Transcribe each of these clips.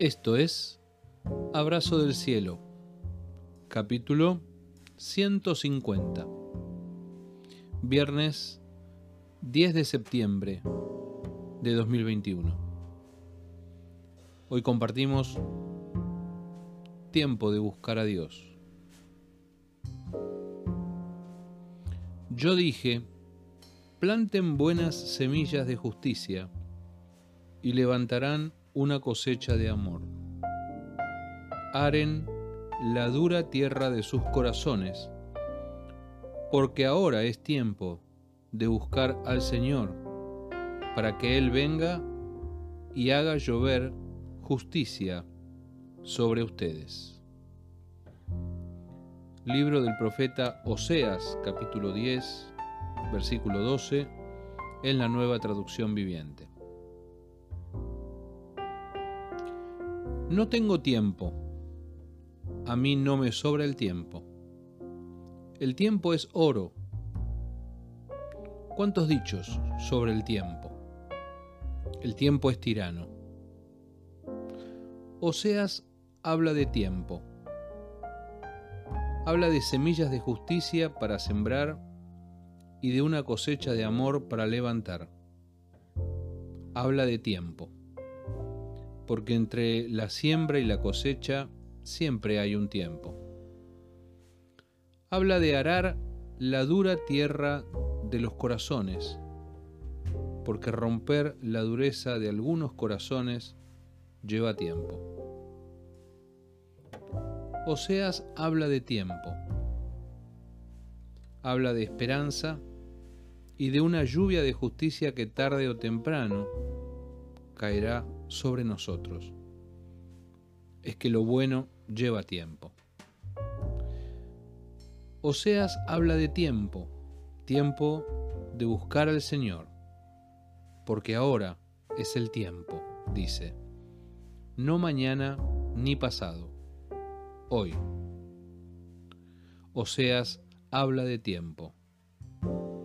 Esto es Abrazo del Cielo, capítulo 150, viernes 10 de septiembre de 2021. Hoy compartimos tiempo de buscar a Dios. Yo dije, planten buenas semillas de justicia y levantarán una cosecha de amor. Aren la dura tierra de sus corazones, porque ahora es tiempo de buscar al Señor, para que Él venga y haga llover justicia sobre ustedes. Libro del profeta Oseas, capítulo 10, versículo 12, en la nueva traducción viviente. No tengo tiempo. A mí no me sobra el tiempo. El tiempo es oro. ¿Cuántos dichos sobre el tiempo? El tiempo es tirano. Oseas habla de tiempo. Habla de semillas de justicia para sembrar y de una cosecha de amor para levantar. Habla de tiempo porque entre la siembra y la cosecha siempre hay un tiempo. Habla de arar la dura tierra de los corazones, porque romper la dureza de algunos corazones lleva tiempo. Oseas habla de tiempo, habla de esperanza y de una lluvia de justicia que tarde o temprano caerá sobre nosotros. Es que lo bueno lleva tiempo. Oseas habla de tiempo, tiempo de buscar al Señor, porque ahora es el tiempo, dice, no mañana ni pasado, hoy. Oseas habla de tiempo,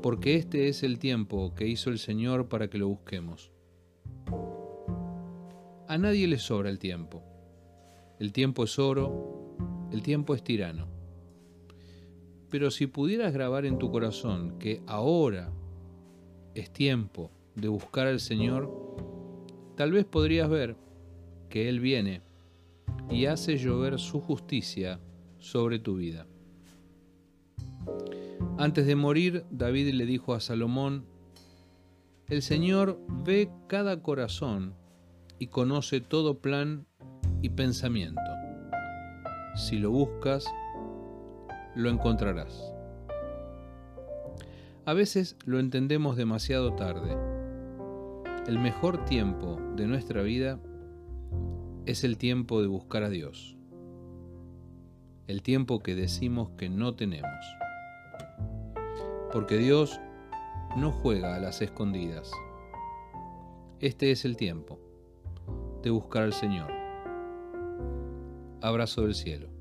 porque este es el tiempo que hizo el Señor para que lo busquemos. A nadie le sobra el tiempo. El tiempo es oro, el tiempo es tirano. Pero si pudieras grabar en tu corazón que ahora es tiempo de buscar al Señor, tal vez podrías ver que Él viene y hace llover su justicia sobre tu vida. Antes de morir, David le dijo a Salomón, El Señor ve cada corazón y conoce todo plan y pensamiento. Si lo buscas, lo encontrarás. A veces lo entendemos demasiado tarde. El mejor tiempo de nuestra vida es el tiempo de buscar a Dios. El tiempo que decimos que no tenemos. Porque Dios no juega a las escondidas. Este es el tiempo de buscar al Señor. Abrazo del cielo.